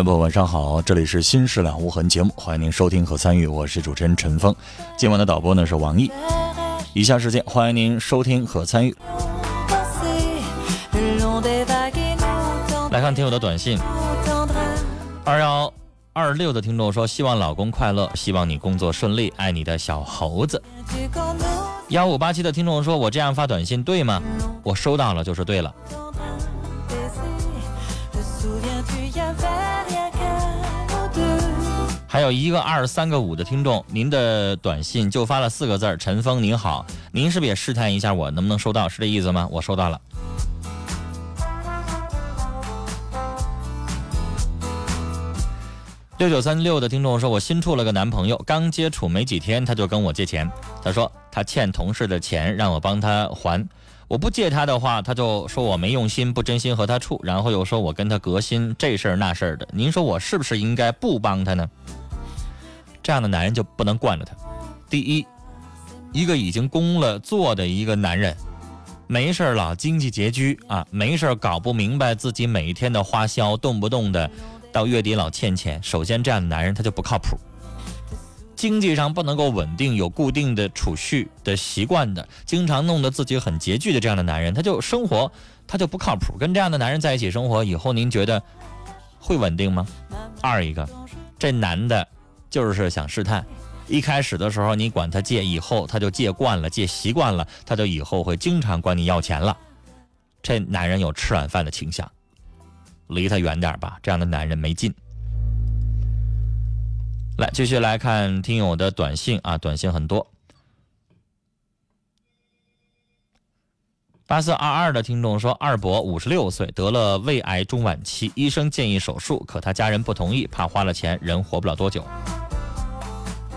众朋友，晚上好，这里是《新事了无痕》节目，欢迎您收听和参与，我是主持人陈峰。今晚的导播呢是王毅。以下时间欢迎您收听和参与。来看听友的短信，二幺二六的听众说：希望老公快乐，希望你工作顺利，爱你的小猴子。幺五八七的听众说：我这样发短信对吗？我收到了就是对了。还有一个二三个五的听众，您的短信就发了四个字儿：“陈峰您好。”您是不是也试探一下我能不能收到？是这意思吗？我收到了。六九三六的听众说：“我新处了个男朋友，刚接触没几天，他就跟我借钱。他说他欠同事的钱，让我帮他还。我不借他的话，他就说我没用心，不真心和他处，然后又说我跟他革新，这事儿那事儿的。您说我是不是应该不帮他呢？”这样的男人就不能惯着他。第一，一个已经工了作的一个男人，没事老经济拮据啊，没事搞不明白自己每一天的花销，动不动的到月底老欠钱。首先，这样的男人他就不靠谱，经济上不能够稳定，有固定的储蓄的习惯的，经常弄得自己很拮据的这样的男人，他就生活他就不靠谱。跟这样的男人在一起生活以后，您觉得会稳定吗？二一个，这男的。就是想试探，一开始的时候你管他借，以后他就借惯了，借习惯了，他就以后会经常管你要钱了。这男人有吃软饭的倾向，离他远点吧，这样的男人没劲。来，继续来看听友的短信啊，短信很多。八四二二的听众说，二伯五十六岁，得了胃癌中晚期，医生建议手术，可他家人不同意，怕花了钱人活不了多久。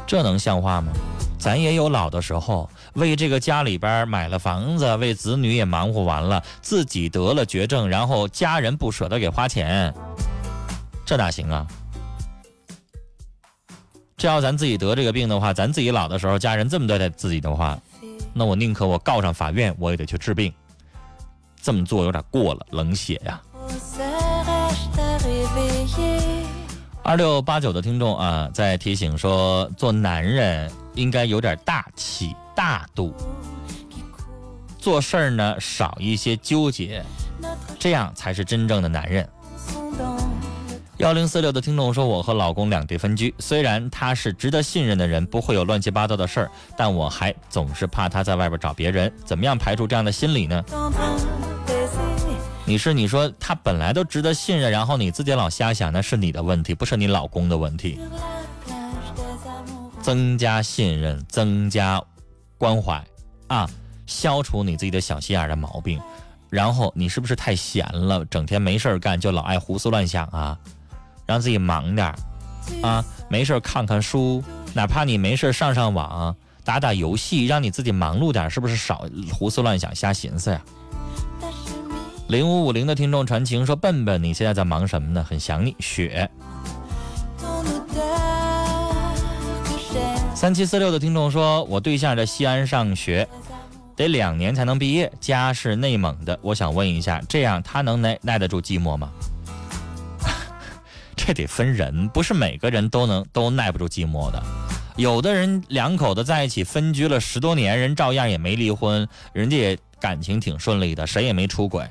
这能像话吗？咱也有老的时候，为这个家里边买了房子，为子女也忙活完了，自己得了绝症，然后家人不舍得给花钱，这哪行啊？这要咱自己得这个病的话，咱自己老的时候，家人这么对待自己的话，那我宁可我告上法院，我也得去治病。这么做有点过了，冷血呀。二六八九的听众啊，在提醒说，做男人应该有点大气大度，做事儿呢少一些纠结，这样才是真正的男人。幺零四六的听众说，我和老公两地分居，虽然他是值得信任的人，不会有乱七八糟的事儿，但我还总是怕他在外边找别人，怎么样排除这样的心理呢？你是你说他本来都值得信任，然后你自己老瞎想，那是你的问题，不是你老公的问题。增加信任，增加关怀，啊，消除你自己的小心眼的毛病。然后你是不是太闲了，整天没事儿干就老爱胡思乱想啊？让自己忙点啊，没事儿看看书，哪怕你没事上上网，打打游戏，让你自己忙碌点，是不是少胡思乱想、瞎寻思呀？零五五零的听众传情说：“笨笨，你现在在忙什么呢？很想你。”雪。三七四六的听众说：“我对象在西安上学，得两年才能毕业，家是内蒙的。我想问一下，这样他能耐耐得住寂寞吗？” 这得分人，不是每个人都能都耐不住寂寞的。有的人两口子在一起分居了十多年，人照样也没离婚，人家也感情挺顺利的，谁也没出轨。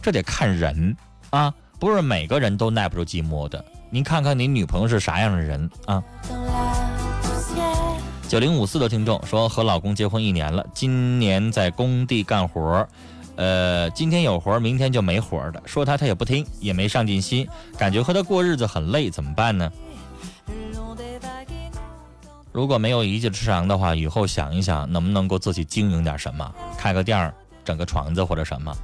这得看人啊，不是每个人都耐不住寂寞的。您看看你女朋友是啥样的人啊？九零五四的听众说，和老公结婚一年了，今年在工地干活，呃，今天有活，明天就没活的。说他他也不听，也没上进心，感觉和他过日子很累，怎么办呢？如果没有一技之长的话，以后想一想，能不能够自己经营点什么，开个店儿，整个床子或者什么。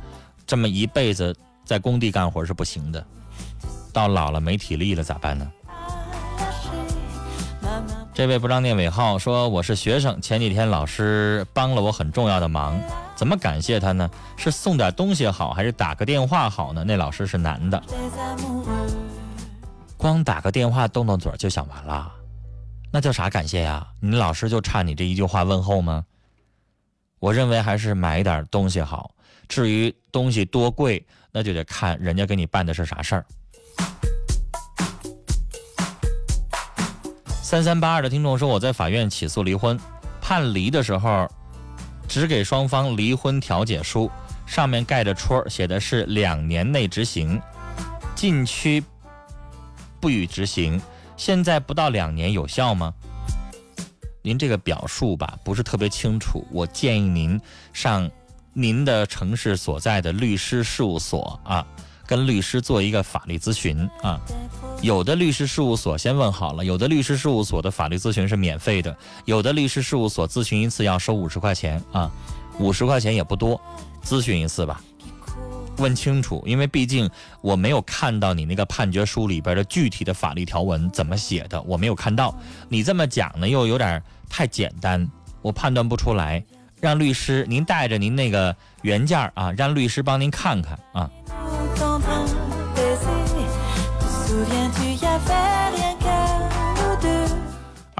这么一辈子在工地干活是不行的，到老了没体力了咋办呢？这位不让念尾号说我是学生，前几天老师帮了我很重要的忙，怎么感谢他呢？是送点东西好，还是打个电话好呢？那老师是男的，光打个电话动动嘴就想完了。那叫啥感谢呀？你老师就差你这一句话问候吗？我认为还是买点东西好。至于东西多贵，那就得看人家给你办的是啥事儿。三三八二的听众说，我在法院起诉离婚，判离的时候只给双方离婚调解书，上面盖着戳，写的是两年内执行，禁区不予执行。现在不到两年有效吗？您这个表述吧不是特别清楚，我建议您上您的城市所在的律师事务所啊，跟律师做一个法律咨询啊。有的律师事务所先问好了，有的律师事务所的法律咨询是免费的，有的律师事务所咨询一次要收五十块钱啊，五十块钱也不多，咨询一次吧。问清楚，因为毕竟我没有看到你那个判决书里边的具体的法律条文怎么写的，我没有看到。你这么讲呢，又有点太简单，我判断不出来。让律师您带着您那个原件啊，让律师帮您看看啊。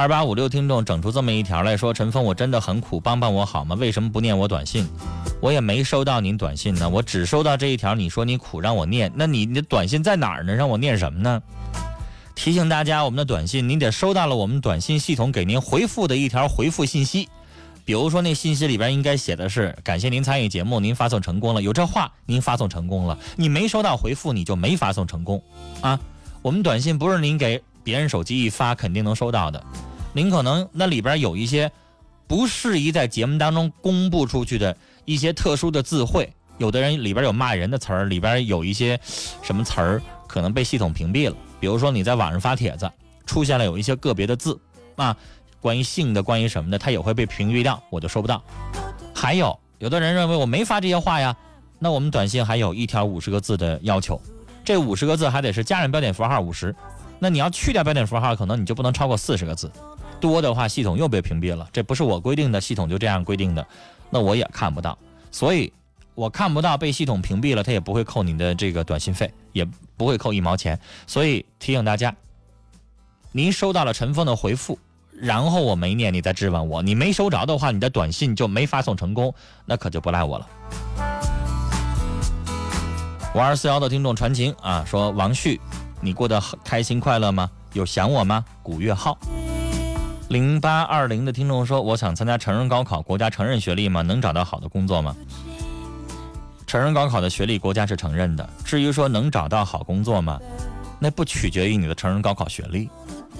二八五六听众整出这么一条来说：“陈峰，我真的很苦，帮帮我好吗？为什么不念我短信？我也没收到您短信呢，我只收到这一条。你说你苦，让我念，那你你的短信在哪儿呢？让我念什么呢？提醒大家，我们的短信您得收到了我们短信系统给您回复的一条回复信息，比如说那信息里边应该写的是感谢您参与节目，您发送成功了，有这话您发送成功了，你没收到回复你就没发送成功啊。我们短信不是您给。”别人手机一发，肯定能收到的。您可能那里边有一些不适宜在节目当中公布出去的一些特殊的字汇，有的人里边有骂人的词儿，里边有一些什么词儿可能被系统屏蔽了。比如说你在网上发帖子，出现了有一些个别的字啊，关于性的，关于什么的，它也会被屏蔽掉，我就收不到。还有有的人认为我没发这些话呀，那我们短信还有一条五十个字的要求，这五十个字还得是加上标点符号五十。那你要去掉标点符号，可能你就不能超过四十个字，多的话系统又被屏蔽了。这不是我规定的，系统就这样规定的，那我也看不到，所以我看不到被系统屏蔽了，他也不会扣你的这个短信费，也不会扣一毛钱。所以提醒大家，您收到了陈峰的回复，然后我没念，你再质问我，你没收着的话，你的短信就没发送成功，那可就不赖我了。五二四幺的听众传情啊，说王旭。你过得开心快乐吗？有想我吗？古月浩，零八二零的听众说：“我想参加成人高考，国家承认学历吗？能找到好的工作吗？”成人高考的学历国家是承认的。至于说能找到好工作吗？那不取决于你的成人高考学历，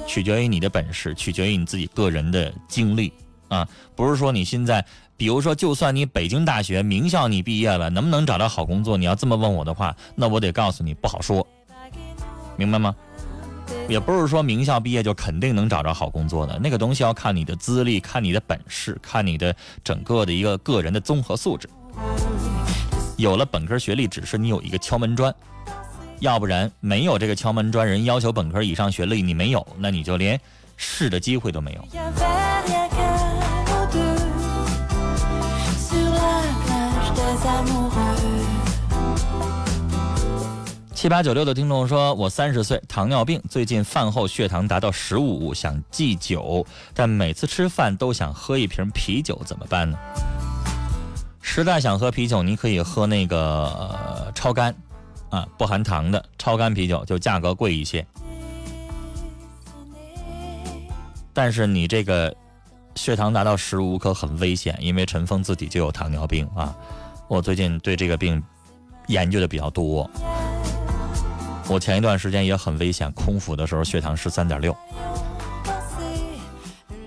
取决于你的本事，取决于你自己个人的经历啊！不是说你现在，比如说，就算你北京大学名校你毕业了，能不能找到好工作？你要这么问我的话，那我得告诉你不好说。明白吗？也不是说名校毕业就肯定能找着好工作的那个东西要看你的资历看你的本事看你的整个的一个个人的综合素质。有了本科学历只是你有一个敲门砖要不然没有这个敲门砖人要求本科以上学历你没有那你就连试的机会都没有。七八九六的听众说：“我三十岁，糖尿病，最近饭后血糖达到十五，想忌酒，但每次吃饭都想喝一瓶啤酒，怎么办呢？”实在想喝啤酒，你可以喝那个、超干，啊，不含糖的超干啤酒，就价格贵一些。但是你这个血糖达到十五可很危险，因为陈峰自己就有糖尿病啊。我最近对这个病研究的比较多。我前一段时间也很危险，空腹的时候血糖十三点六，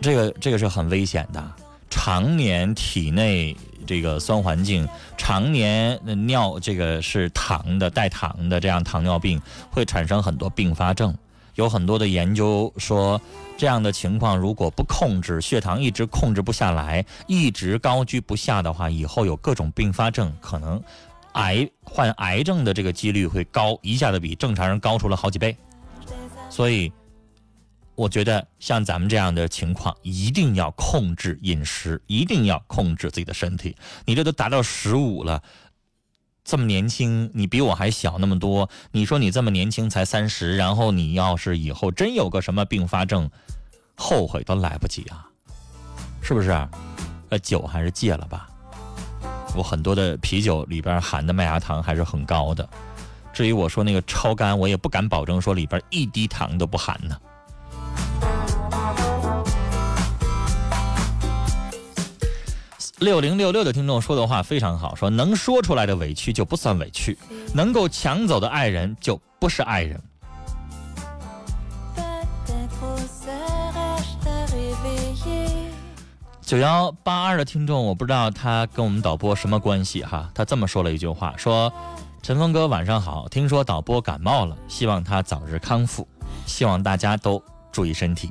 这个这个是很危险的。常年体内这个酸环境，常年尿这个是糖的带糖的，这样糖尿病会产生很多并发症。有很多的研究说，这样的情况如果不控制，血糖一直控制不下来，一直高居不下的话，以后有各种并发症，可能癌患癌症的这个几率会高，一下子比正常人高出了好几倍。所以，我觉得像咱们这样的情况，一定要控制饮食，一定要控制自己的身体。你这都达到十五了。这么年轻，你比我还小那么多。你说你这么年轻才三十，然后你要是以后真有个什么并发症，后悔都来不及啊，是不是？呃，酒还是戒了吧。我很多的啤酒里边含的麦芽糖还是很高的。至于我说那个超干，我也不敢保证说里边一滴糖都不含呢。六零六六的听众说的话非常好，说能说出来的委屈就不算委屈，能够抢走的爱人就不是爱人。九幺八二的听众，我不知道他跟我们导播什么关系哈，他这么说了一句话，说：“陈峰哥晚上好，听说导播感冒了，希望他早日康复，希望大家都注意身体。”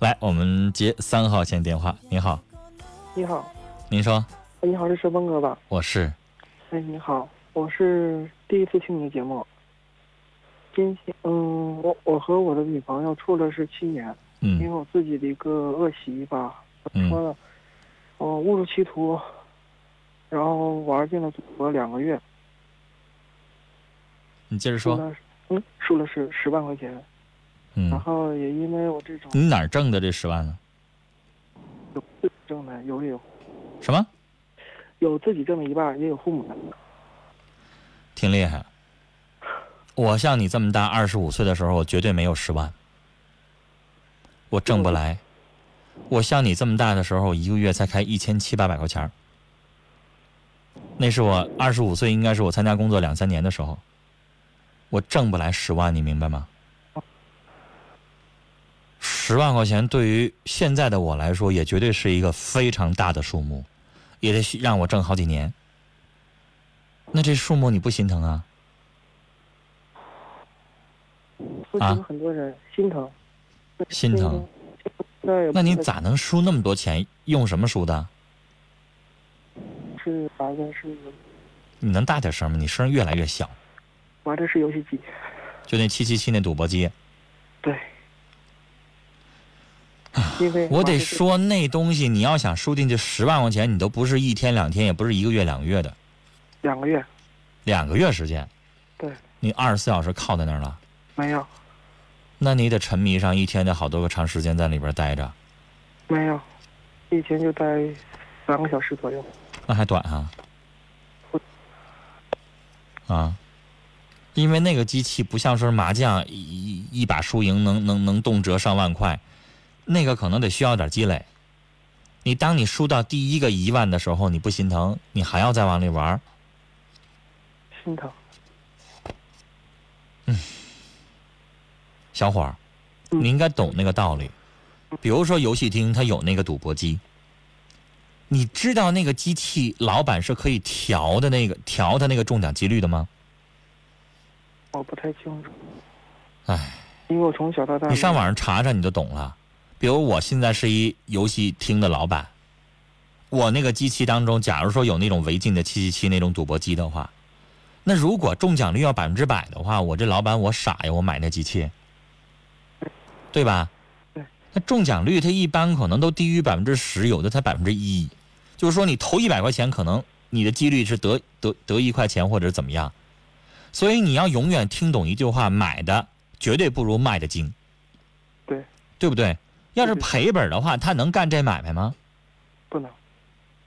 来，我们接三号线电话。你好，你好，您说，哎你好，是陈峰哥吧？我是，哎，你好，我是第一次听你的节目。嗯，我我和我的女朋友处了是七年，因为嗯我自己的一个恶习吧，怎嗯么说呢？我误入歧途，然后玩进了赌博两个月，你接着说，嗯，输了是十万块钱，嗯然嗯，后也因为我这种你哪儿挣的这十万呢？有自己挣的，有也有什么？有自己挣的一半，也有父母的。挺厉害。我像你这么大，二十五岁的时候，我绝对没有十万，我挣不来。我像你这么大的时候，一个月才开一千七八百块钱那是我二十五岁，应该是我参加工作两三年的时候，我挣不来十万，你明白吗？十万块钱对于现在的我来说，也绝对是一个非常大的数目，也得让我挣好几年。那这数目你不心疼啊？附啊很多人心疼，心疼。那你咋能输那么多钱？用什么输的？是玩的是你能大点声吗？你声越来越小。玩的是游戏机，就那七七七那赌博机，对。因为啊我得说那东西，你要想输进去十万块钱，你都不是一天两天，也不是一个月两个月的，两个月，两个月时间，对，你二十四小时靠在那儿了，没有那你得沉迷上一天得好多个长时间在里边待着，没有，一天就待三个小时左右。那还短啊？啊，因为那个机器不像是麻将一一一把输赢能能能动辄上万块，那个可能得需要点积累。你当你输到第一个一万的时候，你不心疼，你还要再往里玩，心疼。小伙儿，嗯你应该懂那个道理。比如说游戏厅它有那个赌博机，你知道那个机器老板是可以调的那个调它那个中奖几率的吗？我不太清楚，唉，因为我从小到大你上网上查查你就懂了。比如我现在是一游戏厅的老板，我那个机器当中，假如说有那种违禁的七七七那种赌博机的话，那如果中奖率要百分之百的话，我这老板我傻呀，我买那机器，对吧？对。那中奖率它一般可能都低于百分之十，有的才百分之一，就是说你投一百块钱，可能你的几率是得得得一块钱或者怎么样。所以你要永远听懂一句话：买的绝对不如卖的精。对，对不对？要是赔本的话，他能干这买卖吗？不能。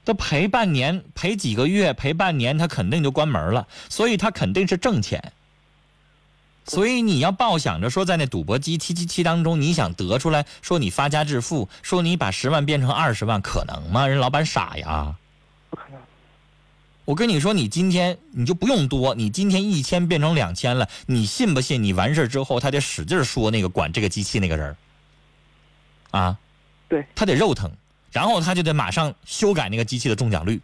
他赔半年、赔几个月、赔半年，他肯定就关门了。所以他肯定是挣钱。所以你要抱想着说，在那赌博机七七七当中，你想得出来说你发家致富，说你把十万变成二十万，可能吗？人老板傻呀！不可能。我跟你说，你今天你就不用多，你今天一千变成两千了，你信不信？你完事儿之后，他得使劲说那个管这个机器那个人儿啊，对，他得肉疼，然后他就得马上修改那个机器的中奖率。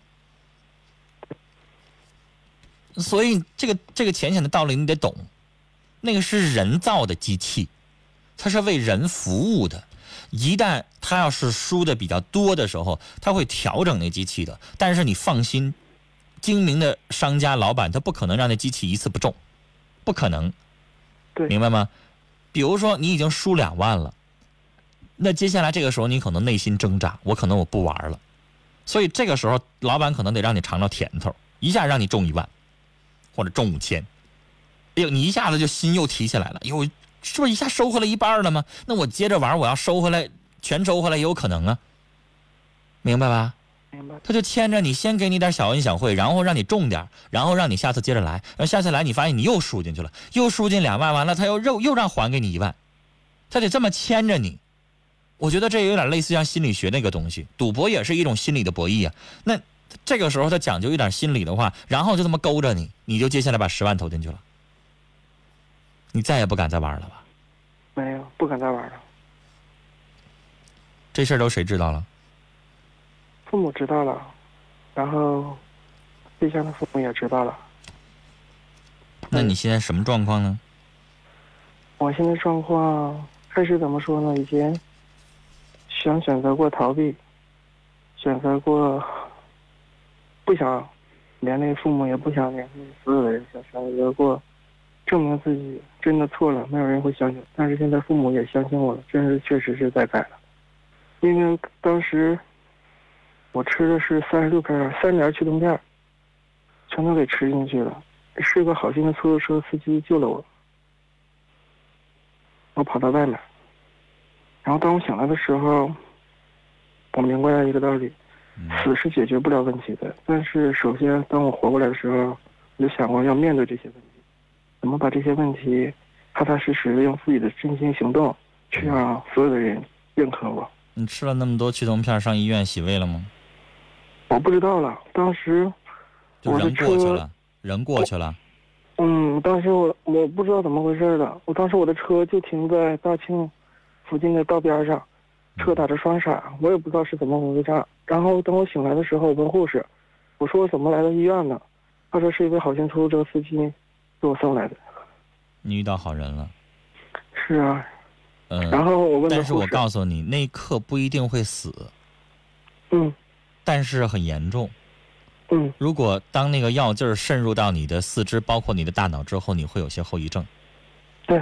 所以这个这个浅显的道理你得懂，那个是人造的机器，它是为人服务的。一旦它要是输的比较多的时候，它会调整那机器的。但是你放心，精明的商家老板他不可能让那机器一次不中，不可能，对明白吗？比如说你已经输两万了，那接下来这个时候你可能内心挣扎，我可能我不玩了，所以这个时候老板可能得让你尝尝甜头，一下让你中一万，或者中五千，哎呦，你一下子就心又提起来了，哟，是不是一下收回来一半了吗？那我接着玩，我要收回来全收回来也有可能啊，明白吧？明白。他就牵着你，先给你点小恩小惠，然后让你中点，然后让你下次接着来，然后下次来你发现你又输进去了，又输进两万，完了他又又又让还给你一万，他得这么牵着你。我觉得这有点类似像心理学那个东西，赌博也是一种心理的博弈啊。那这个时候他讲究一点心理的话，然后就这么勾着你，你就接下来把十万投进去了，你再也不敢再玩了吧？没有，不敢再玩了。这事儿都谁知道了？父母知道了，然后对象的父母也知道了。那你现在什么状况呢？我现在状况开始怎么说呢？以前想选择过逃避，选择过不想连累父母，也不想连累所有的人，想选择过证明自己真的错了，没有人会相信。但是现在父母也相信我了，真是确实是在改了。因为当时我吃的是三十六片三联驱动片，全都给吃进去了。是个好心的出租车司机救了我。我跑到外面，然后当我醒来的时候，我明白了一个道理：死是解决不了问题的。但是首先，当我活过来的时候，我就想过要面对这些问题，怎么把这些问题踏踏实实的用自己的真心行动，去让所有的人认可我。你吃了那么多驱动片，上医院洗胃了吗？我不知道了，当时，人过去车了，人过去了。嗯，当时我我不知道怎么回事了，我当时我的车就停在大庆附近的道边上，车打着双闪，我也不知道是怎么回事。然后等我醒来的时候，我问护士，我说我怎么来到医院呢？他说是一位好心出租车司机给我送来的。你遇到好人了，是啊，嗯。然后我问但是我告诉你，那一刻不一定会死，嗯但是很严重。嗯，如果当那个药劲儿渗入到你的四肢，包括你的大脑之后，你会有些后遗症。对，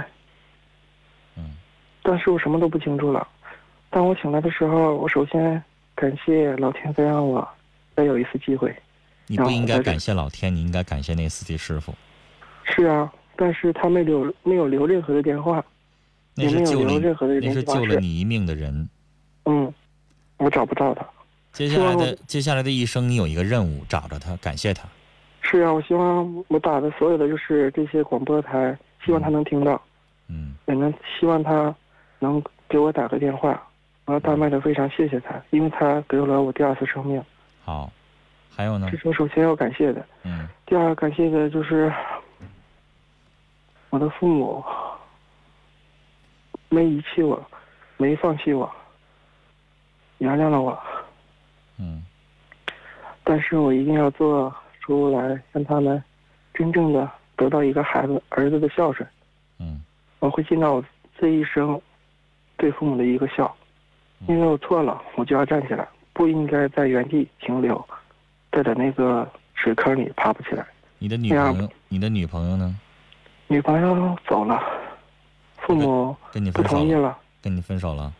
嗯，但是我什么都不清楚了。当我醒来的时候，我首先感谢老天再让我再有一次机会。你不应该感谢老天，你应该感谢那司机师傅，是啊，但是他没留没有留任何的电话。那也没有是救了留任何的你，那是救了你一命的人。嗯，我找不到他。接下来的接下来的一生，你有一个任务，找着他，感谢他。是啊，我希望我打的所有的就是这些广播台，希望他能听到，嗯，也能希望他能给我打个电话。我要大麦的非常谢谢他，因为他给了我第二次生命，好。还有呢这？是我首先要感谢的。嗯第二感谢的就是我的父母，没遗弃我，没放弃我，原谅了我。嗯但是我一定要做出来，让他们真正的得到一个孩子儿子的孝顺。嗯我会尽到我这一生对父母的一个孝，因为我错了，我就要站起来，不应该在原地停留，站在那个水坑里爬不起来。你的女朋友，你的女朋友呢？女朋友走了，父母不？同意了，跟你分手了？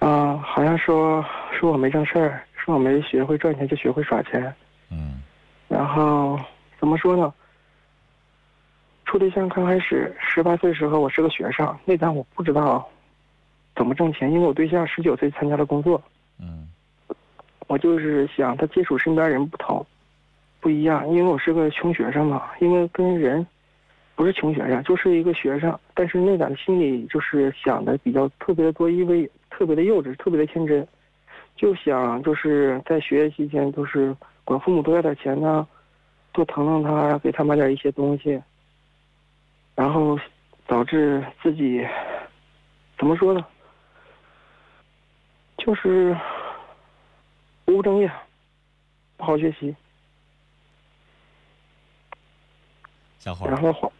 啊、好像说说我没正事儿，说我没学会赚钱就学会耍钱，嗯然然后怎么说呢？处对象刚开始十八岁时候，我是个学生，那单我不知道怎么挣钱，因为我对象十九岁参加了工作，嗯我就是想他接触身边人不同，不一样，因为我是个穷学生嘛，因为跟人不是穷学生，就是一个学生，但是那点心里就是想的比较特别的多，因为特别的幼稚，特别的天真，就想就是在学习期间就是管父母多要点钱呢，多疼疼他，给他买点一些东西，然后导致自己怎么说呢？就是不务正业，不好学习，小伙，然后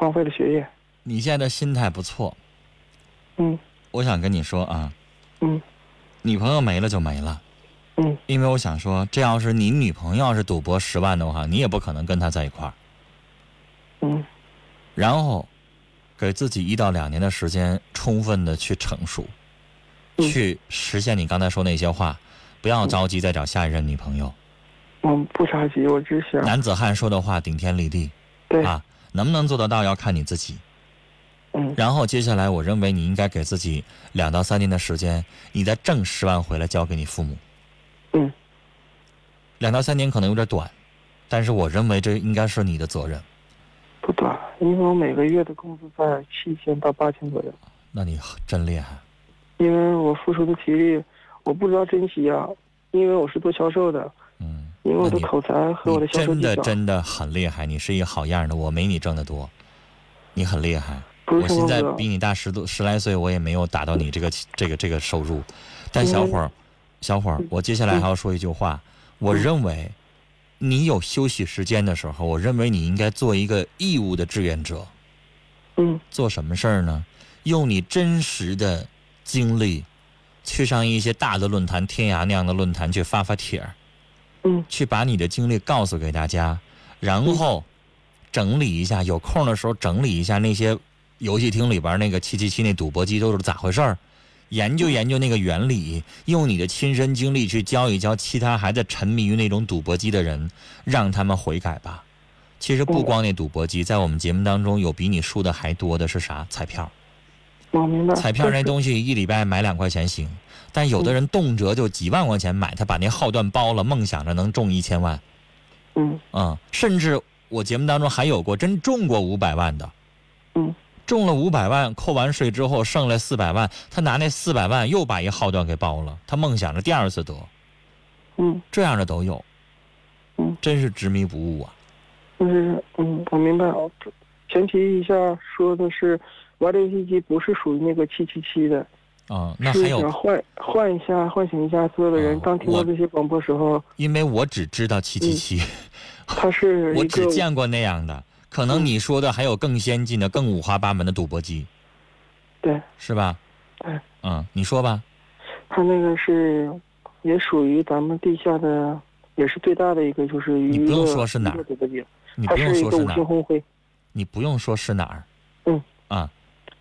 荒荒废了学业。你现在的心态不错，嗯。我想跟你说啊，嗯。女朋友没了就没了，嗯。因为我想说，这要是你女朋友要是赌博十万的话，你也不可能跟她在一块儿。嗯。然后，给自己一到两年的时间，充分的去成熟，嗯。去实现你刚才说那些话，不要着急再找下一任女朋友。嗯不着急，我只想男子汉说的话顶天立地对。啊，能不能做得到要看你自己。嗯然后接下来，我认为你应该给自己两到三年的时间，你再挣十万回来交给你父母。嗯两到三年可能有点短，但是我认为这应该是你的责任。不短，因为我每个月的工资在七千到八千左右，那你真厉害，因为我付出的体力我不知道珍惜啊，因为我是做销售的，嗯，因为我的口才和我的销售真的真的很厉害，你是一个好样的，我没你挣得多，你很厉害。不我现在比你大十多十来岁，我也没有达到你这个这个这个收入。但小伙儿，小伙儿，我接下来还要说一句话，我认为你有休息时间的时候，我认为你应该做一个义务的志愿者。嗯做什么事儿呢？用你真实的经历，去上一些大的论坛、天涯那样的论坛去发发帖儿，嗯去把你的经历告诉给大家，然后整理一下，有空的时候整理一下那些游戏厅里边那个七七七那赌博机都是咋回事儿，研究研究那个原理，用你的亲身经历去教一教其他还在沉迷于那种赌博机的人，让他们悔改吧。其实不光那赌博机，在我们节目当中有比你输的还多的是啥？彩票。我明白。彩票那东西一礼拜买两块钱行，但有的人动辄就几万块钱买，他把那号段包了，梦想着能中一千万。嗯嗯，甚至我节目当中还有过真中过五百万的，嗯中了五百万，扣完税之后剩了四百万，他拿那四百万又把一号段给包了，他梦想着第二次得，嗯这样的都有。嗯，真是执迷不悟啊！就是嗯，我明白。啊前提一下说的是，玩的游戏机不是属于那个七七七的，啊、那还有换换一下，唤醒一下所有的人。哦当听到这些广播时候，因为我只知道七七七，它是我只见过那样的，可能嗯你说的还有更先进的、更五花八门的赌博机，对，是吧？对，嗯，你说吧。它那个是也属于咱们地下的，也是最大的一个，就是。你不用说是哪儿赌博机，你不用说是哪儿。你不用说是哪儿。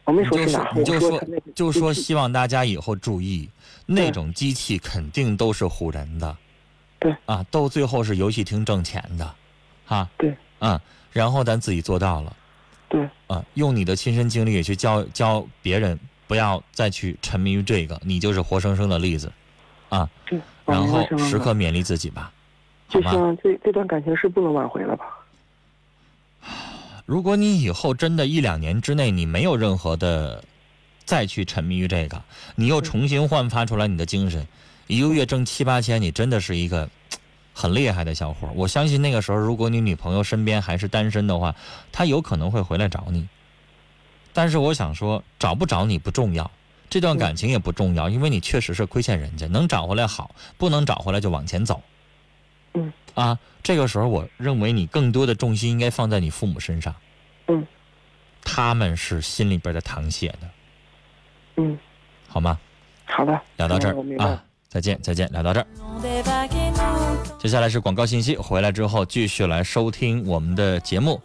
我没你就说是哪儿，你就说就说希望大家以后注意，那种机器肯定都是唬人的。对。啊，到最后是游戏厅挣钱的，哈。对。啊，然后咱自己做到了。对。啊，用你的亲身经历也去教教别人，不要再去沉迷于这个，你就是活生生的例子，啊。对，然后时刻勉励自己吧，好就吗？像这这段感情是不能挽回了吧？如果你以后真的一两年之内你没有任何的再去沉迷于这个，你又重新焕发出来你的精神，一个月挣七八千，你真的是一个很厉害的小伙。我相信那个时候，如果你女朋友身边还是单身的话，她有可能会回来找你。但是我想说，找不找你不重要，这段感情也不重要，因为你确实是亏欠人家，能找回来好，不能找回来就往前走。嗯。啊，这个时候我认为你更多的重心应该放在你父母身上。嗯。他们是心里边的淌血的，嗯，好吗？好的，聊到这。儿啊，再见再见，聊到这儿。接下来是广告信息，回来之后继续来收听我们的节目。